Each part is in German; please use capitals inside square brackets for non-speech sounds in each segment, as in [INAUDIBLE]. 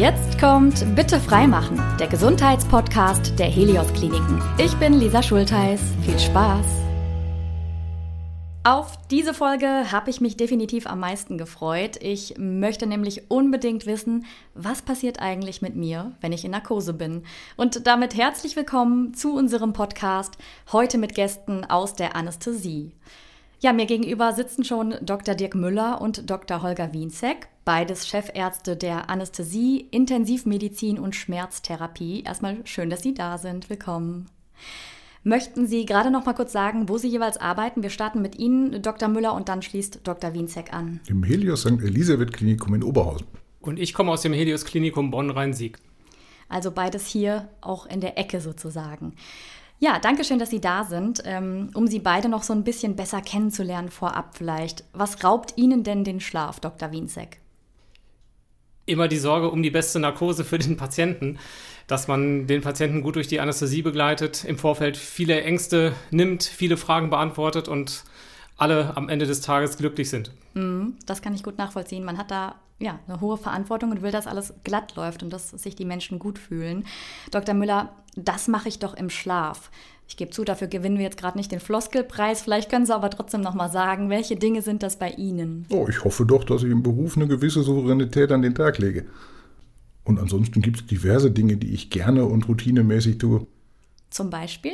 Jetzt kommt Bitte freimachen, der Gesundheitspodcast der Helios Kliniken. Ich bin Lisa Schultheiß. Viel Spaß! Auf diese Folge habe ich mich definitiv am meisten gefreut. Ich möchte nämlich unbedingt wissen, was passiert eigentlich mit mir, wenn ich in Narkose bin. Und damit herzlich willkommen zu unserem Podcast, heute mit Gästen aus der Anästhesie. Ja, mir gegenüber sitzen schon Dr. Dirk Müller und Dr. Holger Wienzek, beides Chefärzte der Anästhesie, Intensivmedizin und Schmerztherapie. Erstmal schön, dass Sie da sind. Willkommen. Möchten Sie gerade noch mal kurz sagen, wo Sie jeweils arbeiten? Wir starten mit Ihnen, Dr. Müller, und dann schließt Dr. Wienzek an. Im Helios St. Elisabeth Klinikum in Oberhausen. Und ich komme aus dem Helios Klinikum Bonn-Rhein-Sieg. Also beides hier auch in der Ecke sozusagen. Ja, danke schön, dass Sie da sind. Ähm, um Sie beide noch so ein bisschen besser kennenzulernen vorab vielleicht. Was raubt Ihnen denn den Schlaf, Dr. Wienzek? Immer die Sorge um die beste Narkose für den Patienten dass man den Patienten gut durch die Anästhesie begleitet, im Vorfeld viele Ängste nimmt, viele Fragen beantwortet und alle am Ende des Tages glücklich sind. Mhm, das kann ich gut nachvollziehen. Man hat da ja, eine hohe Verantwortung und will, dass alles glatt läuft und dass sich die Menschen gut fühlen. Dr. Müller, das mache ich doch im Schlaf. Ich gebe zu, dafür gewinnen wir jetzt gerade nicht den Floskelpreis. Vielleicht können Sie aber trotzdem noch mal sagen, welche Dinge sind das bei Ihnen? Oh, ich hoffe doch, dass ich im Beruf eine gewisse Souveränität an den Tag lege. Und ansonsten gibt es diverse Dinge, die ich gerne und routinemäßig tue. Zum Beispiel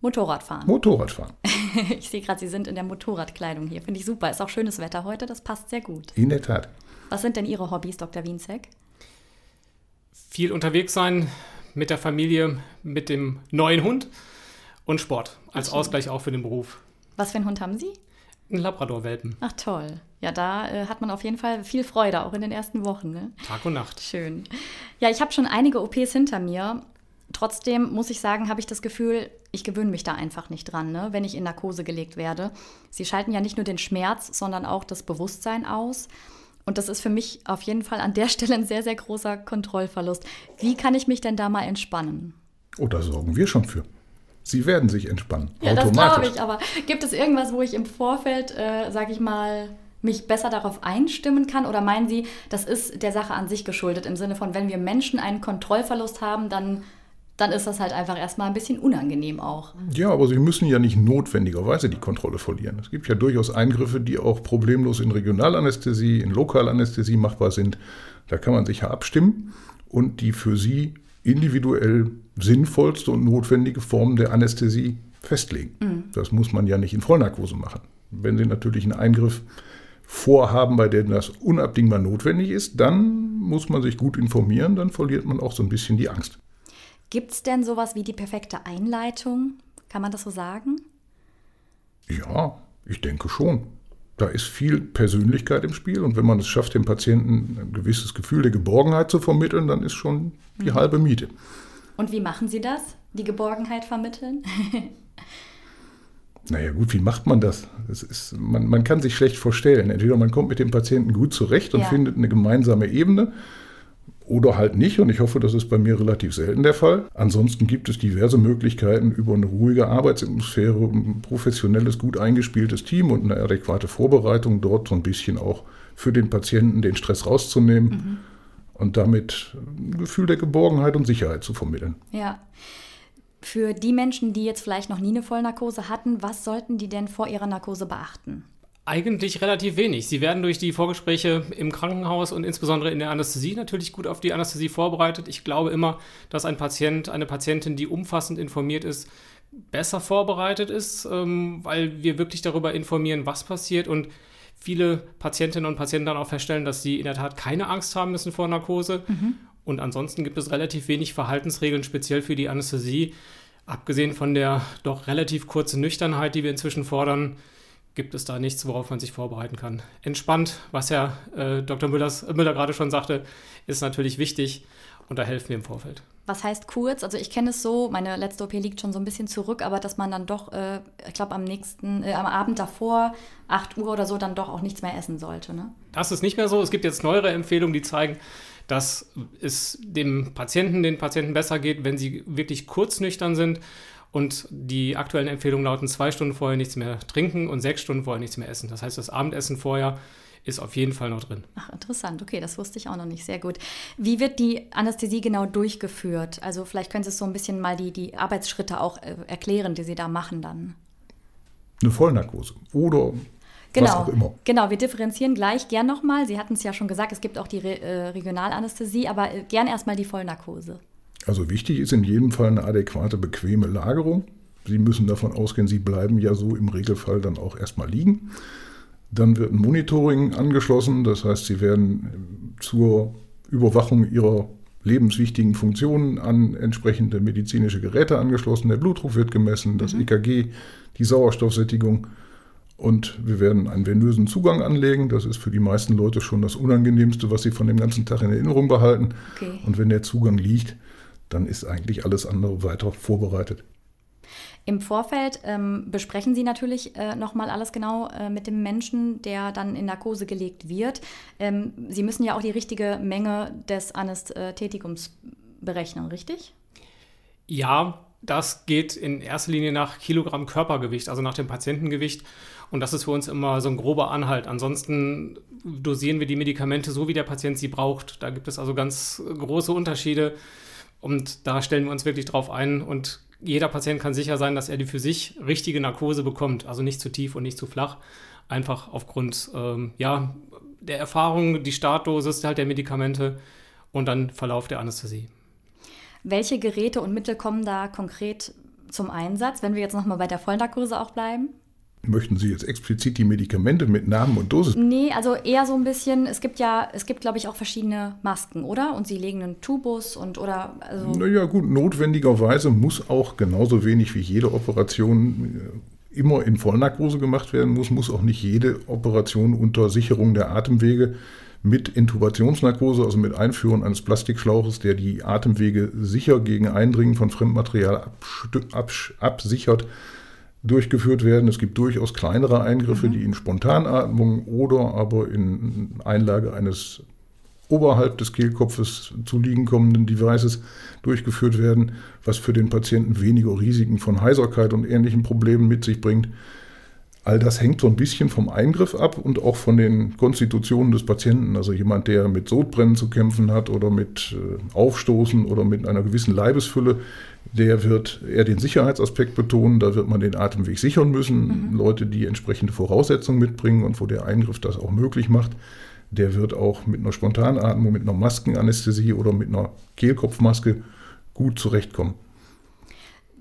Motorradfahren. Motorradfahren. [LAUGHS] [LAUGHS] ich sehe gerade, Sie sind in der Motorradkleidung hier. Finde ich super. Ist auch schönes Wetter heute, das passt sehr gut. In der Tat. Was sind denn Ihre Hobbys, Dr. Wienzek? Viel unterwegs sein mit der Familie, mit dem neuen Hund und Sport als Ausgleich auch für den Beruf. Was für einen Hund haben Sie? Ein Labrador-Welpen. Ach toll. Ja, da äh, hat man auf jeden Fall viel Freude, auch in den ersten Wochen. Ne? Tag und Nacht. Schön. Ja, ich habe schon einige OPs hinter mir. Trotzdem muss ich sagen, habe ich das Gefühl, ich gewöhne mich da einfach nicht dran, ne, wenn ich in Narkose gelegt werde. Sie schalten ja nicht nur den Schmerz, sondern auch das Bewusstsein aus. Und das ist für mich auf jeden Fall an der [LAUGHS] Stelle ein sehr, sehr großer Kontrollverlust. Wie kann ich mich denn da mal entspannen? Oh, da sorgen wir schon für. Sie werden sich entspannen. Ja, das glaube ich. Aber gibt es irgendwas, wo ich im Vorfeld, äh, sage ich mal, mich besser darauf einstimmen kann? Oder meinen Sie, das ist der Sache an sich geschuldet, im Sinne von, wenn wir Menschen einen Kontrollverlust haben, dann, dann ist das halt einfach erstmal ein bisschen unangenehm auch. Ja, aber Sie müssen ja nicht notwendigerweise die Kontrolle verlieren. Es gibt ja durchaus Eingriffe, die auch problemlos in Regionalanästhesie, in Lokalanästhesie machbar sind. Da kann man sich ja abstimmen und die für Sie individuell sinnvollste und notwendige Form der Anästhesie festlegen. Mhm. Das muss man ja nicht in Vollnarkose machen. Wenn Sie natürlich einen Eingriff vorhaben, bei dem das unabdingbar notwendig ist, dann muss man sich gut informieren, dann verliert man auch so ein bisschen die Angst. Gibt es denn sowas wie die perfekte Einleitung? Kann man das so sagen? Ja, ich denke schon. Da ist viel Persönlichkeit im Spiel und wenn man es schafft, dem Patienten ein gewisses Gefühl der Geborgenheit zu vermitteln, dann ist schon die mhm. halbe Miete. Und wie machen Sie das? Die Geborgenheit vermitteln? [LAUGHS] naja, gut, wie macht man das? das ist, man, man kann sich schlecht vorstellen. Entweder man kommt mit dem Patienten gut zurecht und ja. findet eine gemeinsame Ebene oder halt nicht. Und ich hoffe, das ist bei mir relativ selten der Fall. Ansonsten gibt es diverse Möglichkeiten über eine ruhige Arbeitsatmosphäre, ein professionelles, gut eingespieltes Team und eine adäquate Vorbereitung dort so ein bisschen auch für den Patienten den Stress rauszunehmen. Mhm und damit ein Gefühl der Geborgenheit und Sicherheit zu vermitteln. Ja. Für die Menschen, die jetzt vielleicht noch nie eine Vollnarkose hatten, was sollten die denn vor ihrer Narkose beachten? Eigentlich relativ wenig. Sie werden durch die Vorgespräche im Krankenhaus und insbesondere in der Anästhesie natürlich gut auf die Anästhesie vorbereitet. Ich glaube immer, dass ein Patient, eine Patientin, die umfassend informiert ist, besser vorbereitet ist, ähm, weil wir wirklich darüber informieren, was passiert und viele Patientinnen und Patienten dann auch feststellen, dass sie in der Tat keine Angst haben müssen vor Narkose. Mhm. Und ansonsten gibt es relativ wenig Verhaltensregeln, speziell für die Anästhesie. Abgesehen von der doch relativ kurzen Nüchternheit, die wir inzwischen fordern, gibt es da nichts, worauf man sich vorbereiten kann. Entspannt, was Herr äh, Dr. Müllers, Müller gerade schon sagte, ist natürlich wichtig und da helfen wir im Vorfeld. Was heißt kurz? Also ich kenne es so, meine letzte OP liegt schon so ein bisschen zurück, aber dass man dann doch, äh, ich glaube am nächsten, äh, am Abend davor, 8 Uhr oder so, dann doch auch nichts mehr essen sollte. Ne? Das ist nicht mehr so. Es gibt jetzt neuere Empfehlungen, die zeigen, dass es dem Patienten, den Patienten besser geht, wenn sie wirklich kurz nüchtern sind. Und die aktuellen Empfehlungen lauten zwei Stunden vorher nichts mehr trinken und sechs Stunden vorher nichts mehr essen. Das heißt, das Abendessen vorher ist auf jeden Fall noch drin. Ach, interessant. Okay, das wusste ich auch noch nicht. Sehr gut. Wie wird die Anästhesie genau durchgeführt? Also vielleicht können Sie so ein bisschen mal die, die Arbeitsschritte auch äh, erklären, die Sie da machen dann. Eine Vollnarkose oder Genau, was auch immer. genau, wir differenzieren gleich gern nochmal. Sie hatten es ja schon gesagt, es gibt auch die Re äh, Regionalanästhesie, aber äh, gern erstmal die Vollnarkose. Also wichtig ist in jedem Fall eine adäquate, bequeme Lagerung. Sie müssen davon ausgehen, Sie bleiben ja so im Regelfall dann auch erstmal liegen. Dann wird ein Monitoring angeschlossen, das heißt, Sie werden zur Überwachung Ihrer lebenswichtigen Funktionen an entsprechende medizinische Geräte angeschlossen. Der Blutdruck wird gemessen, das EKG, die Sauerstoffsättigung und wir werden einen venösen Zugang anlegen. Das ist für die meisten Leute schon das Unangenehmste, was sie von dem ganzen Tag in Erinnerung behalten. Okay. Und wenn der Zugang liegt, dann ist eigentlich alles andere weiter vorbereitet. Im Vorfeld ähm, besprechen Sie natürlich äh, nochmal alles genau äh, mit dem Menschen, der dann in Narkose gelegt wird. Ähm, Sie müssen ja auch die richtige Menge des Anästhetikums berechnen, richtig? Ja, das geht in erster Linie nach Kilogramm Körpergewicht, also nach dem Patientengewicht. Und das ist für uns immer so ein grober Anhalt. Ansonsten dosieren wir die Medikamente so, wie der Patient sie braucht. Da gibt es also ganz große Unterschiede. Und da stellen wir uns wirklich drauf ein. Und jeder Patient kann sicher sein, dass er die für sich richtige Narkose bekommt. Also nicht zu tief und nicht zu flach. Einfach aufgrund ähm, ja, der Erfahrung, die Startdosis halt der Medikamente und dann Verlauf der Anästhesie. Welche Geräte und Mittel kommen da konkret zum Einsatz, wenn wir jetzt nochmal bei der Vollnarkose auch bleiben? Möchten Sie jetzt explizit die Medikamente mit Namen und Dosis? Nee, also eher so ein bisschen, es gibt ja, es gibt, glaube ich, auch verschiedene Masken, oder? Und sie legen einen Tubus und oder also. Naja, gut, notwendigerweise muss auch genauso wenig wie jede Operation äh, immer in Vollnarkose gemacht werden muss, muss auch nicht jede Operation unter Sicherung der Atemwege mit Intubationsnarkose, also mit Einführen eines Plastikschlauches, der die Atemwege sicher gegen Eindringen von Fremdmaterial absichert, durchgeführt werden. Es gibt durchaus kleinere Eingriffe, mhm. die in Spontanatmung oder aber in Einlage eines oberhalb des Kehlkopfes zu liegen kommenden Devices durchgeführt werden, was für den Patienten weniger Risiken von Heiserkeit und ähnlichen Problemen mit sich bringt. All das hängt so ein bisschen vom Eingriff ab und auch von den Konstitutionen des Patienten. Also jemand, der mit Sodbrennen zu kämpfen hat oder mit äh, Aufstoßen oder mit einer gewissen Leibesfülle, der wird eher den Sicherheitsaspekt betonen. Da wird man den Atemweg sichern müssen. Mhm. Leute, die entsprechende Voraussetzungen mitbringen und wo der Eingriff das auch möglich macht, der wird auch mit einer Spontanatmung, mit einer Maskenanästhesie oder mit einer Kehlkopfmaske gut zurechtkommen.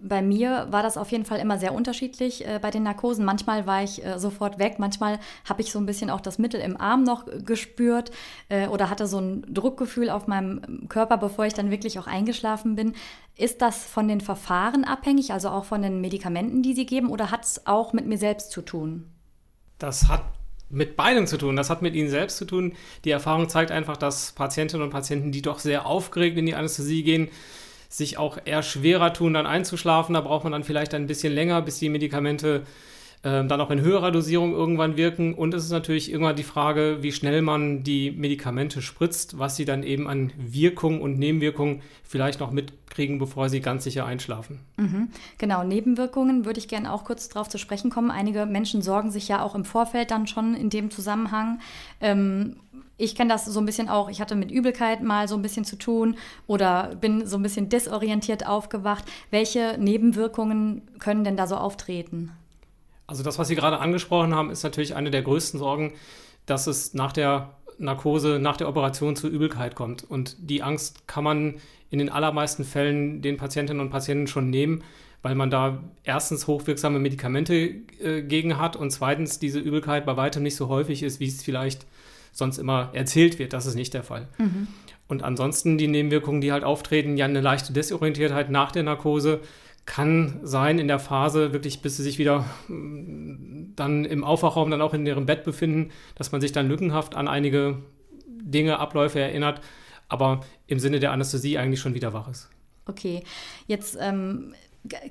Bei mir war das auf jeden Fall immer sehr unterschiedlich äh, bei den Narkosen. Manchmal war ich äh, sofort weg, manchmal habe ich so ein bisschen auch das Mittel im Arm noch gespürt äh, oder hatte so ein Druckgefühl auf meinem Körper, bevor ich dann wirklich auch eingeschlafen bin. Ist das von den Verfahren abhängig, also auch von den Medikamenten, die Sie geben, oder hat es auch mit mir selbst zu tun? Das hat mit beidem zu tun. Das hat mit ihnen selbst zu tun. Die Erfahrung zeigt einfach, dass Patientinnen und Patienten, die doch sehr aufgeregt in die Anästhesie gehen, sich auch eher schwerer tun, dann einzuschlafen. Da braucht man dann vielleicht ein bisschen länger, bis die Medikamente äh, dann auch in höherer Dosierung irgendwann wirken. Und es ist natürlich irgendwann die Frage, wie schnell man die Medikamente spritzt, was sie dann eben an Wirkung und Nebenwirkungen vielleicht noch mitkriegen, bevor sie ganz sicher einschlafen. Mhm. Genau, Nebenwirkungen würde ich gerne auch kurz darauf zu sprechen kommen. Einige Menschen sorgen sich ja auch im Vorfeld dann schon in dem Zusammenhang. Ähm, ich kenne das so ein bisschen auch. Ich hatte mit Übelkeit mal so ein bisschen zu tun oder bin so ein bisschen desorientiert aufgewacht. Welche Nebenwirkungen können denn da so auftreten? Also das, was Sie gerade angesprochen haben, ist natürlich eine der größten Sorgen, dass es nach der Narkose, nach der Operation zu Übelkeit kommt. Und die Angst kann man in den allermeisten Fällen den Patientinnen und Patienten schon nehmen, weil man da erstens hochwirksame Medikamente äh, gegen hat und zweitens diese Übelkeit bei weitem nicht so häufig ist, wie es vielleicht sonst immer erzählt wird. Das ist nicht der Fall. Mhm. Und ansonsten die Nebenwirkungen, die halt auftreten, ja eine leichte Desorientiertheit nach der Narkose kann sein in der Phase, wirklich bis sie sich wieder mm, dann im Aufwachraum dann auch in ihrem Bett befinden, dass man sich dann lückenhaft an einige Dinge, Abläufe erinnert, aber im Sinne der Anästhesie eigentlich schon wieder wach ist. Okay, jetzt ähm,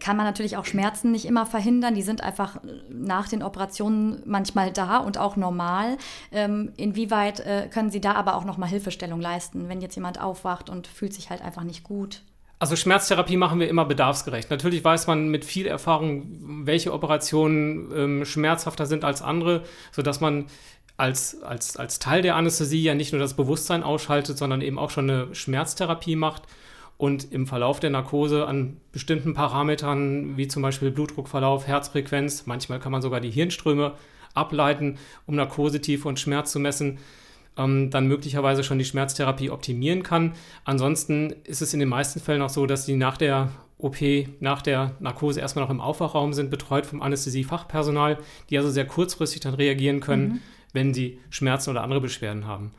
kann man natürlich auch Schmerzen nicht immer verhindern. Die sind einfach nach den Operationen manchmal da und auch normal. Ähm, inwieweit äh, können Sie da aber auch nochmal Hilfestellung leisten, wenn jetzt jemand aufwacht und fühlt sich halt einfach nicht gut? Also Schmerztherapie machen wir immer bedarfsgerecht. Natürlich weiß man mit viel Erfahrung, welche Operationen ähm, schmerzhafter sind als andere, sodass man als, als, als Teil der Anästhesie ja nicht nur das Bewusstsein ausschaltet, sondern eben auch schon eine Schmerztherapie macht und im Verlauf der Narkose an bestimmten Parametern, wie zum Beispiel Blutdruckverlauf, Herzfrequenz, manchmal kann man sogar die Hirnströme ableiten, um Narkosetiefe und Schmerz zu messen, ähm, dann möglicherweise schon die Schmerztherapie optimieren kann. Ansonsten ist es in den meisten Fällen auch so, dass die nach der OP, nach der Narkose erstmal noch im Aufwachraum sind, betreut vom Anästhesiefachpersonal, die also sehr kurzfristig dann reagieren können, mhm. wenn sie Schmerzen oder andere Beschwerden haben.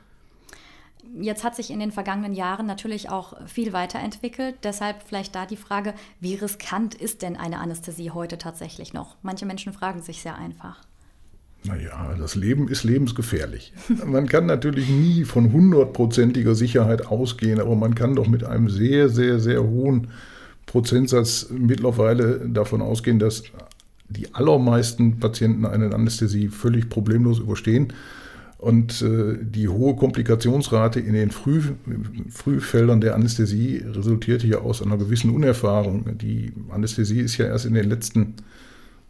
Jetzt hat sich in den vergangenen Jahren natürlich auch viel weiterentwickelt. Deshalb vielleicht da die Frage, wie riskant ist denn eine Anästhesie heute tatsächlich noch? Manche Menschen fragen sich sehr einfach. Naja, das Leben ist lebensgefährlich. Man kann natürlich nie von hundertprozentiger Sicherheit ausgehen, aber man kann doch mit einem sehr, sehr, sehr hohen Prozentsatz mittlerweile davon ausgehen, dass die allermeisten Patienten eine Anästhesie völlig problemlos überstehen. Und äh, die hohe Komplikationsrate in den Früh, Frühfeldern der Anästhesie resultiert hier aus einer gewissen Unerfahrung. Die Anästhesie ist ja erst in den letzten,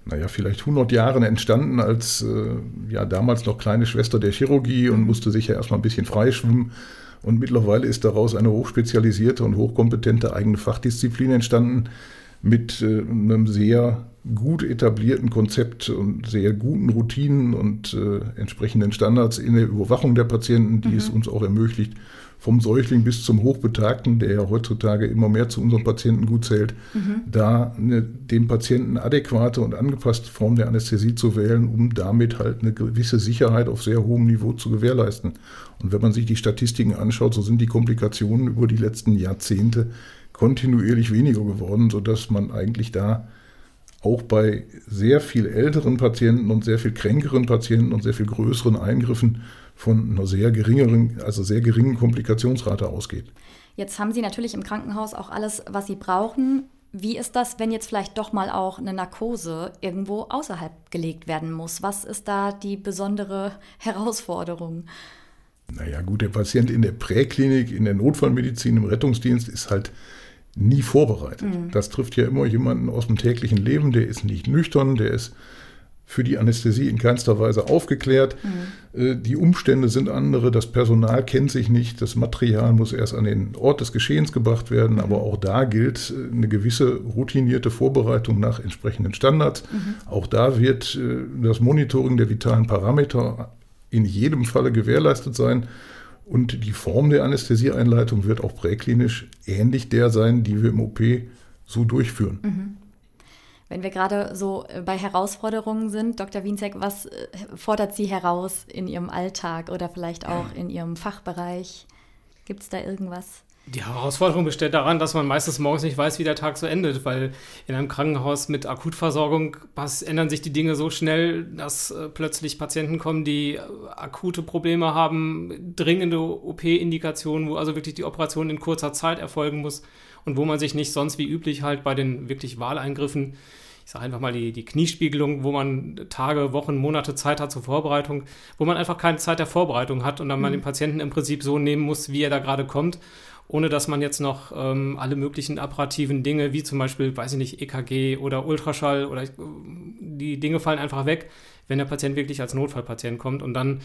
naja, vielleicht 100 Jahren entstanden als äh, ja damals noch kleine Schwester der Chirurgie und musste sich ja erstmal ein bisschen freischwimmen. Und mittlerweile ist daraus eine hochspezialisierte und hochkompetente eigene Fachdisziplin entstanden mit äh, einem sehr gut etablierten Konzept und sehr guten Routinen und äh, entsprechenden Standards in der Überwachung der Patienten, die mhm. es uns auch ermöglicht, vom Säugling bis zum Hochbetagten, der ja heutzutage immer mehr zu unserem Patienten gut zählt, mhm. da eine, dem Patienten adäquate und angepasste Form der Anästhesie zu wählen, um damit halt eine gewisse Sicherheit auf sehr hohem Niveau zu gewährleisten. Und wenn man sich die Statistiken anschaut, so sind die Komplikationen über die letzten Jahrzehnte kontinuierlich weniger geworden, sodass man eigentlich da auch bei sehr viel älteren Patienten und sehr viel kränkeren Patienten und sehr viel größeren Eingriffen von einer sehr geringeren, also sehr geringen Komplikationsrate ausgeht. Jetzt haben Sie natürlich im Krankenhaus auch alles, was Sie brauchen. Wie ist das, wenn jetzt vielleicht doch mal auch eine Narkose irgendwo außerhalb gelegt werden muss? Was ist da die besondere [LAUGHS] Herausforderung? Naja, gut, der Patient in der Präklinik, in der Notfallmedizin, im Rettungsdienst ist halt nie vorbereitet. Mhm. Das trifft ja immer jemanden aus dem täglichen Leben, der ist nicht nüchtern, der ist für die Anästhesie in keinster Weise aufgeklärt. Mhm. Äh, die Umstände sind andere, das Personal kennt sich nicht, das Material muss erst an den Ort des Geschehens gebracht werden, mhm. aber auch da gilt äh, eine gewisse routinierte Vorbereitung nach entsprechenden Standards. Mhm. Auch da wird äh, das Monitoring der vitalen Parameter in jedem Falle gewährleistet sein. Und die Form der Anästhesieeinleitung wird auch präklinisch ähnlich der sein, die wir im OP so durchführen. Mhm. Wenn wir gerade so äh, bei Herausforderungen sind, Dr. Wienzek, was äh, fordert Sie heraus in Ihrem Alltag oder vielleicht auch in Ihrem Fachbereich? Gibt es da irgendwas? Die Herausforderung besteht daran, dass man meistens morgens nicht weiß, wie der Tag so endet, weil in einem Krankenhaus mit Akutversorgung ändern sich die Dinge so schnell, dass äh, plötzlich Patienten kommen, die äh, akute Probleme haben, dringende OP-Indikationen, wo also wirklich die Operation in kurzer Zeit erfolgen muss und wo man sich nicht sonst wie üblich halt bei den wirklich Wahleingriffen ich sage einfach mal die, die Kniespiegelung, wo man Tage, Wochen, Monate Zeit hat zur Vorbereitung, wo man einfach keine Zeit der Vorbereitung hat und dann mhm. man den Patienten im Prinzip so nehmen muss, wie er da gerade kommt ohne dass man jetzt noch ähm, alle möglichen apparativen Dinge, wie zum Beispiel, weiß ich nicht, EKG oder Ultraschall oder äh, die Dinge fallen einfach weg, wenn der Patient wirklich als Notfallpatient kommt. Und dann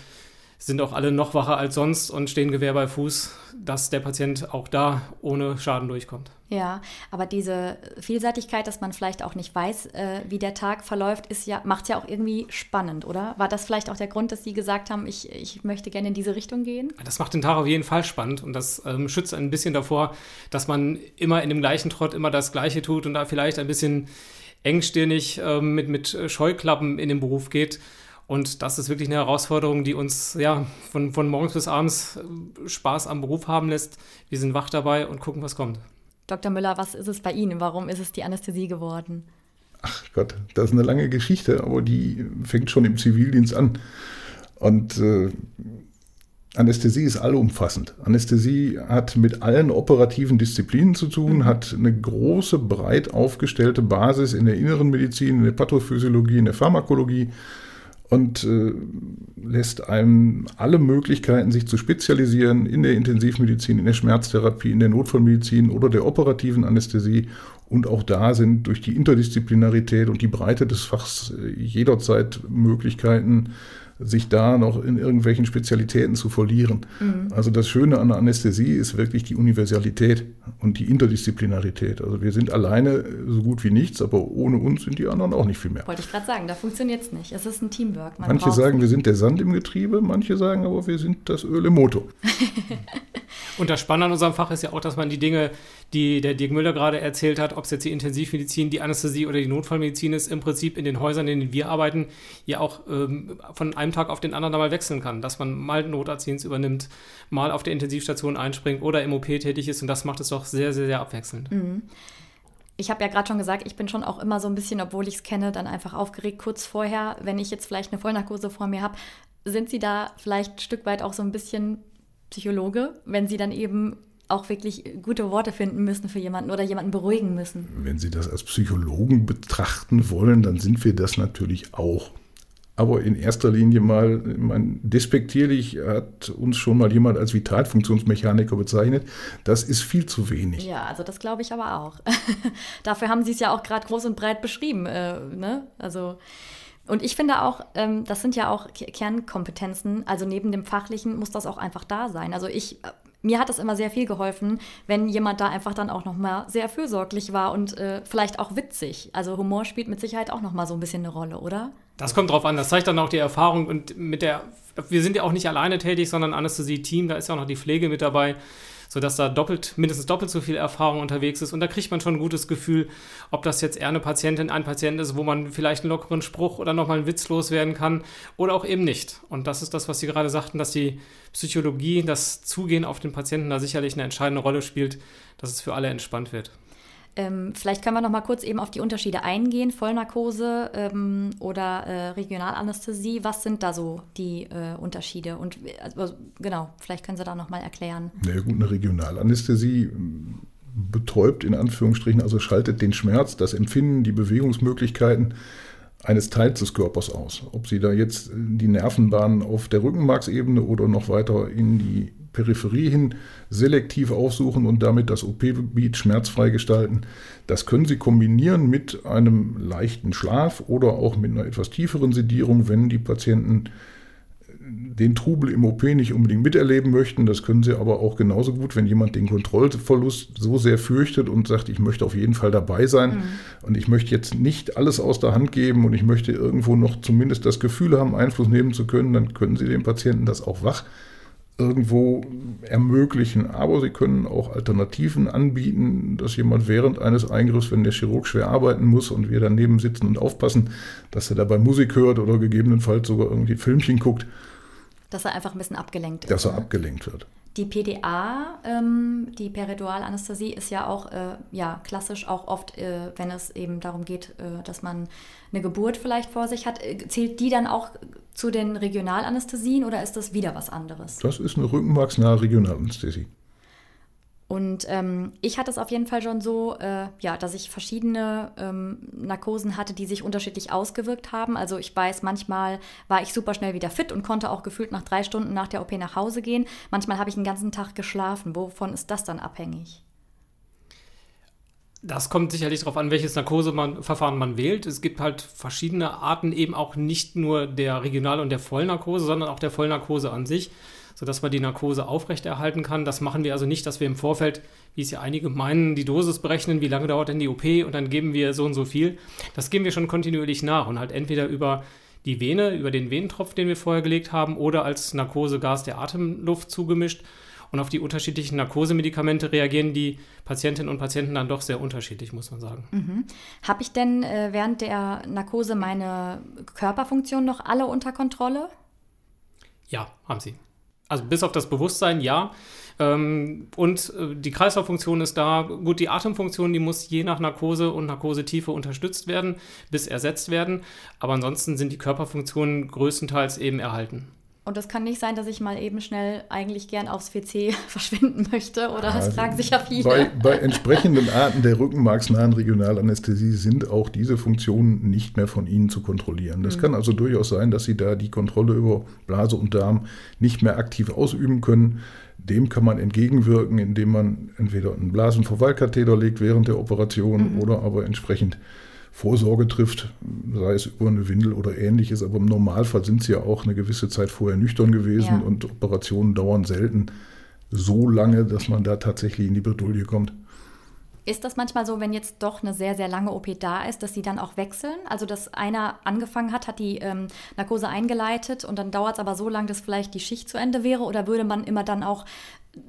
sind auch alle noch wacher als sonst und stehen Gewehr bei Fuß, dass der Patient auch da ohne Schaden durchkommt. Ja, aber diese Vielseitigkeit, dass man vielleicht auch nicht weiß, äh, wie der Tag verläuft, ist ja, macht es ja auch irgendwie spannend, oder? War das vielleicht auch der Grund, dass Sie gesagt haben, ich, ich möchte gerne in diese Richtung gehen? Das macht den Tag auf jeden Fall spannend und das ähm, schützt ein bisschen davor, dass man immer in dem gleichen Trott immer das Gleiche tut und da vielleicht ein bisschen engstirnig ähm, mit, mit Scheuklappen in den Beruf geht. Und das ist wirklich eine Herausforderung, die uns ja von, von morgens bis abends äh, Spaß am Beruf haben lässt. Wir sind wach dabei und gucken, was kommt. Dr. Müller, was ist es bei Ihnen? Warum ist es die Anästhesie geworden? Ach Gott, das ist eine lange Geschichte, aber die fängt schon im Zivildienst an. Und äh, Anästhesie ist allumfassend. Anästhesie hat mit allen operativen Disziplinen zu tun, hat eine große, breit aufgestellte Basis in der inneren Medizin, in der Pathophysiologie, in der Pharmakologie und äh, lässt einem alle Möglichkeiten, sich zu spezialisieren in der Intensivmedizin, in der Schmerztherapie, in der Notfallmedizin oder der operativen Anästhesie. Und auch da sind durch die Interdisziplinarität und die Breite des Fachs äh, jederzeit Möglichkeiten, sich da noch in irgendwelchen Spezialitäten zu verlieren. Mhm. Also das Schöne an der Anästhesie ist wirklich die Universalität und die Interdisziplinarität. Also wir sind alleine so gut wie nichts, aber ohne uns sind die anderen auch nicht viel mehr. Wollte ich gerade sagen, da funktioniert es nicht. Es ist ein Teamwork. Man manche sagen, wir sind der Sand im Getriebe, manche sagen aber, wir sind das Öl im Motor. [LAUGHS] und das Spannende an unserem Fach ist ja auch, dass man die Dinge, die der Dirk Müller gerade erzählt hat, ob es jetzt die Intensivmedizin, die Anästhesie oder die Notfallmedizin ist, im Prinzip in den Häusern, in denen wir arbeiten, ja auch ähm, von einem Tag auf den anderen da mal wechseln kann. Dass man mal Notarztdienst übernimmt, mal auf der Intensivstation einspringt oder im OP tätig ist und das macht es doch sehr, sehr, sehr abwechselnd. Mhm. Ich habe ja gerade schon gesagt, ich bin schon auch immer so ein bisschen, obwohl ich es kenne, dann einfach aufgeregt kurz vorher, wenn ich jetzt vielleicht eine Vollnarkose vor mir habe. Sind Sie da vielleicht ein Stück weit auch so ein bisschen Psychologe, wenn Sie dann eben auch wirklich gute Worte finden müssen für jemanden oder jemanden beruhigen müssen. Wenn Sie das als Psychologen betrachten wollen, dann sind wir das natürlich auch. Aber in erster Linie mal, mein, despektierlich hat uns schon mal jemand als Vitalfunktionsmechaniker bezeichnet. Das ist viel zu wenig. Ja, also das glaube ich aber auch. [LAUGHS] Dafür haben Sie es ja auch gerade groß und breit beschrieben. Äh, ne? Also und ich finde auch, ähm, das sind ja auch Kernkompetenzen. Also neben dem Fachlichen muss das auch einfach da sein. Also ich, äh, mir hat das immer sehr viel geholfen, wenn jemand da einfach dann auch nochmal sehr fürsorglich war und äh, vielleicht auch witzig. Also Humor spielt mit Sicherheit auch nochmal so ein bisschen eine Rolle, oder? Das kommt drauf an. Das zeigt dann auch die Erfahrung und mit der. Wir sind ja auch nicht alleine tätig, sondern Anästhesie-Team. Da ist ja auch noch die Pflege mit dabei sodass da doppelt, mindestens doppelt so viel Erfahrung unterwegs ist. Und da kriegt man schon ein gutes Gefühl, ob das jetzt eher eine Patientin, ein Patient ist, wo man vielleicht einen lockeren Spruch oder nochmal einen Witz loswerden kann oder auch eben nicht. Und das ist das, was Sie gerade sagten, dass die Psychologie, das Zugehen auf den Patienten da sicherlich eine entscheidende Rolle spielt, dass es für alle entspannt wird. Ähm, vielleicht können wir noch mal kurz eben auf die Unterschiede eingehen, Vollnarkose ähm, oder äh, Regionalanästhesie. Was sind da so die äh, Unterschiede? Und also, genau, vielleicht können Sie da noch mal erklären. Na ja, gut, eine Regionalanästhesie ähm, betäubt in Anführungsstrichen, also schaltet den Schmerz, das Empfinden, die Bewegungsmöglichkeiten eines Teils des Körpers aus. Ob Sie da jetzt die Nervenbahnen auf der Rückenmarksebene oder noch weiter in die Peripherie hin selektiv aufsuchen und damit das OP-Gebiet schmerzfrei gestalten. Das können Sie kombinieren mit einem leichten Schlaf oder auch mit einer etwas tieferen Sedierung, wenn die Patienten den Trubel im OP nicht unbedingt miterleben möchten. Das können sie aber auch genauso gut, wenn jemand den Kontrollverlust so sehr fürchtet und sagt, ich möchte auf jeden Fall dabei sein mhm. und ich möchte jetzt nicht alles aus der Hand geben und ich möchte irgendwo noch zumindest das Gefühl haben, Einfluss nehmen zu können, dann können Sie dem Patienten das auch wach irgendwo ermöglichen. Aber sie können auch Alternativen anbieten, dass jemand während eines Eingriffs, wenn der Chirurg schwer arbeiten muss und wir daneben sitzen und aufpassen, dass er dabei Musik hört oder gegebenenfalls sogar irgendwie Filmchen guckt. Dass er einfach ein bisschen abgelenkt ist. Dass er ne? abgelenkt wird. Die PDA, ähm, die Peridualanästhesie, ist ja auch äh, ja, klassisch auch oft, äh, wenn es eben darum geht, äh, dass man eine Geburt vielleicht vor sich hat. Äh, zählt die dann auch zu den Regionalanästhesien oder ist das wieder was anderes? Das ist eine rückenmarksnahe Regionalanästhesie. Und ähm, ich hatte es auf jeden Fall schon so, äh, ja, dass ich verschiedene ähm, Narkosen hatte, die sich unterschiedlich ausgewirkt haben. Also ich weiß, manchmal war ich super schnell wieder fit und konnte auch gefühlt nach drei Stunden nach der OP nach Hause gehen. Manchmal habe ich den ganzen Tag geschlafen. Wovon ist das dann abhängig? Das kommt sicherlich darauf an, welches Narkoseverfahren man wählt. Es gibt halt verschiedene Arten, eben auch nicht nur der Regional- und der Vollnarkose, sondern auch der Vollnarkose an sich sodass man die Narkose aufrechterhalten kann. Das machen wir also nicht, dass wir im Vorfeld, wie es ja einige meinen, die Dosis berechnen, wie lange dauert denn die OP und dann geben wir so und so viel. Das geben wir schon kontinuierlich nach und halt entweder über die Vene, über den Venentropf, den wir vorher gelegt haben, oder als Narkosegas der Atemluft zugemischt. Und auf die unterschiedlichen Narkosemedikamente reagieren die Patientinnen und Patienten dann doch sehr unterschiedlich, muss man sagen. Mhm. Habe ich denn äh, während der Narkose meine Körperfunktion noch alle unter Kontrolle? Ja, haben sie. Also bis auf das Bewusstsein, ja. Ähm, und äh, die Kreislauffunktion ist da. Gut, die Atemfunktion, die muss je nach Narkose und Narkosetiefe unterstützt werden, bis ersetzt werden. Aber ansonsten sind die Körperfunktionen größtenteils eben erhalten. Und es kann nicht sein, dass ich mal eben schnell eigentlich gern aufs WC [LAUGHS] verschwinden möchte. Oder das fragen sich ja viele. Bei, bei entsprechenden Arten der rückenmarksnahen Regionalanästhesie sind auch diese Funktionen nicht mehr von Ihnen zu kontrollieren. Das mhm. kann also durchaus sein, dass Sie da die Kontrolle über Blase und Darm nicht mehr aktiv ausüben können. Dem kann man entgegenwirken, indem man entweder einen Blasenverweilkatheter legt während der Operation mhm. oder aber entsprechend Vorsorge trifft, sei es über eine Windel oder ähnliches. Aber im Normalfall sind sie ja auch eine gewisse Zeit vorher nüchtern gewesen ja. und Operationen dauern selten so lange, dass man da tatsächlich in die Bredouille kommt. Ist das manchmal so, wenn jetzt doch eine sehr, sehr lange OP da ist, dass sie dann auch wechseln? Also, dass einer angefangen hat, hat die ähm, Narkose eingeleitet und dann dauert es aber so lange, dass vielleicht die Schicht zu Ende wäre? Oder würde man immer dann auch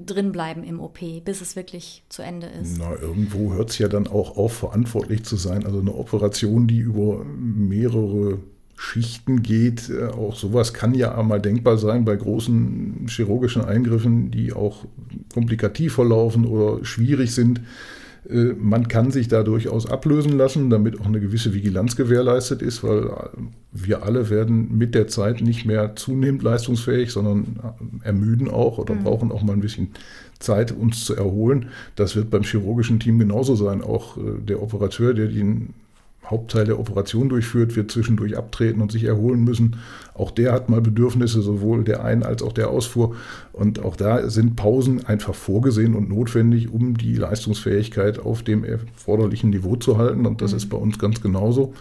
drin bleiben im OP, bis es wirklich zu Ende ist? Na, irgendwo hört es ja dann auch auf, verantwortlich zu sein. Also eine Operation, die über mehrere Schichten geht. Äh, auch sowas kann ja einmal denkbar sein bei großen chirurgischen Eingriffen, die auch komplikativ verlaufen oder schwierig sind. Äh, man kann sich da durchaus ablösen lassen, damit auch eine gewisse Vigilanz gewährleistet ist, weil wir alle werden mit der Zeit nicht mehr zunehmend leistungsfähig, sondern ermüden auch oder mhm. brauchen auch mal ein bisschen Zeit, uns zu erholen. Das wird beim chirurgischen Team genauso sein. Auch äh, der Operateur, der den Hauptteil der Operation durchführt, wird zwischendurch abtreten und sich erholen müssen. Auch der hat mal Bedürfnisse, sowohl der Ein- als auch der Ausfuhr. Und auch da sind Pausen einfach vorgesehen und notwendig, um die Leistungsfähigkeit auf dem erforderlichen Niveau zu halten. Und das mhm. ist bei uns ganz genauso.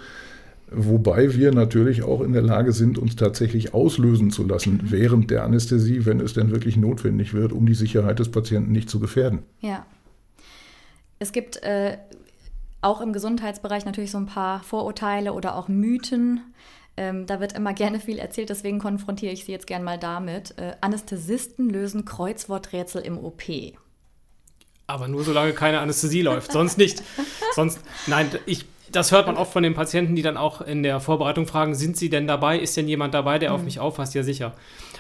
Wobei wir natürlich auch in der Lage sind, uns tatsächlich auslösen zu lassen mhm. während der Anästhesie, wenn es denn wirklich notwendig wird, um die Sicherheit des Patienten nicht zu gefährden. Ja. Es gibt äh, auch im Gesundheitsbereich natürlich so ein paar Vorurteile oder auch Mythen. Ähm, da wird immer [LAUGHS] gerne viel erzählt, deswegen konfrontiere ich Sie jetzt gerne mal damit. Äh, Anästhesisten lösen Kreuzworträtsel im OP. Aber nur solange keine Anästhesie läuft, sonst nicht. Sonst, nein, ich, das hört man oft von den Patienten, die dann auch in der Vorbereitung fragen, sind sie denn dabei? Ist denn jemand dabei, der mhm. auf mich aufpasst? Ja, sicher.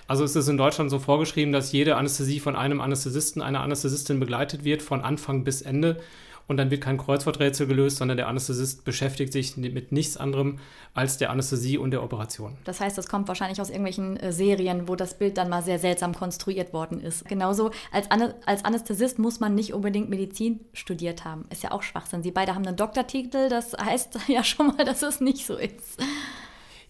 Also ist es in Deutschland so vorgeschrieben, dass jede Anästhesie von einem Anästhesisten, einer Anästhesistin begleitet wird, von Anfang bis Ende und dann wird kein Kreuzworträtsel gelöst, sondern der Anästhesist beschäftigt sich mit nichts anderem als der Anästhesie und der Operation. Das heißt, das kommt wahrscheinlich aus irgendwelchen äh, Serien, wo das Bild dann mal sehr seltsam konstruiert worden ist. Genauso als, An als Anästhesist muss man nicht unbedingt Medizin studiert haben. Ist ja auch Schwachsinn. Sie beide haben einen Doktortitel, das heißt [LAUGHS] ja schon mal, dass es nicht so ist.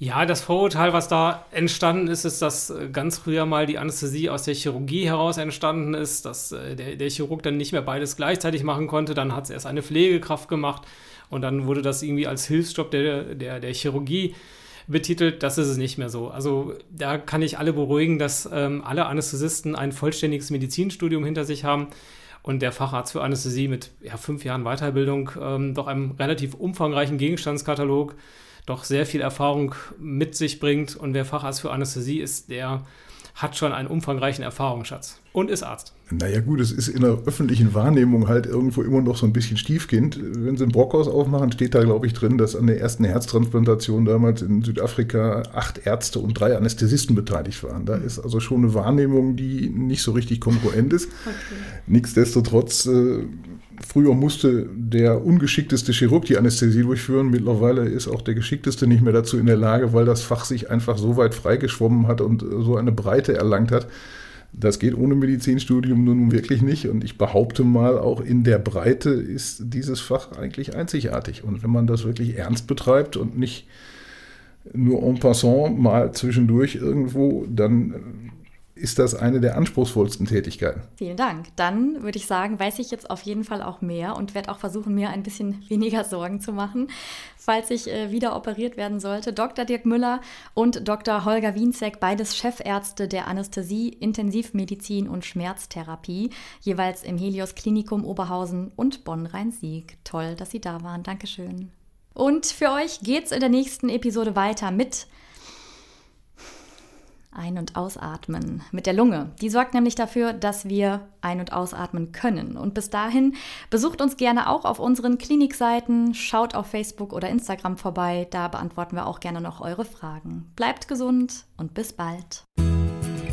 Ja, das Vorurteil, was da entstanden ist, ist, dass äh, ganz früher mal die Anästhesie aus der Chirurgie heraus entstanden ist, dass äh, der, der Chirurg dann nicht mehr beides gleichzeitig machen konnte. Dann hat es erst eine Pflegekraft gemacht und dann wurde das irgendwie als Hilfsjob der, der, der Chirurgie betitelt. Das ist es nicht mehr so. Also da kann ich alle beruhigen, dass ähm, alle Anästhesisten ein vollständiges Medizinstudium hinter sich haben und der Facharzt für Anästhesie mit ja, fünf Jahren Weiterbildung ähm, doch einem relativ umfangreichen Gegenstandskatalog doch sehr viel Erfahrung mit sich bringt. Und wer Facharzt für Anästhesie ist, der hat schon einen umfangreichen Erfahrungsschatz und ist Arzt. Naja gut, es ist in der öffentlichen Wahrnehmung halt irgendwo immer noch so ein bisschen Stiefkind. Wenn Sie ein Brockhaus aufmachen, steht da, glaube ich, drin, dass an der ersten Herztransplantation damals in Südafrika acht Ärzte und drei Anästhesisten beteiligt waren. Da ist also schon eine Wahrnehmung, die nicht so richtig kongruent ist. Okay. Nichtsdestotrotz äh, Früher musste der ungeschickteste Chirurg die Anästhesie durchführen. Mittlerweile ist auch der geschickteste nicht mehr dazu in der Lage, weil das Fach sich einfach so weit freigeschwommen hat und so eine Breite erlangt hat. Das geht ohne Medizinstudium nun wirklich nicht. Und ich behaupte mal, auch in der Breite ist dieses Fach eigentlich einzigartig. Und wenn man das wirklich ernst betreibt und nicht nur en passant mal zwischendurch irgendwo, dann ist das eine der anspruchsvollsten Tätigkeiten. Vielen Dank. Dann würde ich sagen, weiß ich jetzt auf jeden Fall auch mehr und werde auch versuchen, mir ein bisschen [LAUGHS] weniger Sorgen zu machen, falls ich äh, wieder operiert werden sollte. Dr. Dirk Müller und Dr. Holger Wienzek, beides Chefärzte der Anästhesie, Intensivmedizin und Schmerztherapie, jeweils im Helios Klinikum Oberhausen und Bonn-Rhein-Sieg. Toll, dass Sie da waren. Dankeschön. Und für euch geht es in der nächsten Episode weiter mit ein- und ausatmen mit der Lunge. Die sorgt nämlich dafür, dass wir ein- und ausatmen können. Und bis dahin besucht uns gerne auch auf unseren Klinikseiten, schaut auf Facebook oder Instagram vorbei, da beantworten wir auch gerne noch eure Fragen. Bleibt gesund und bis bald.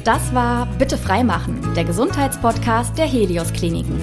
Das war Bitte freimachen, der Gesundheitspodcast der Helios Kliniken.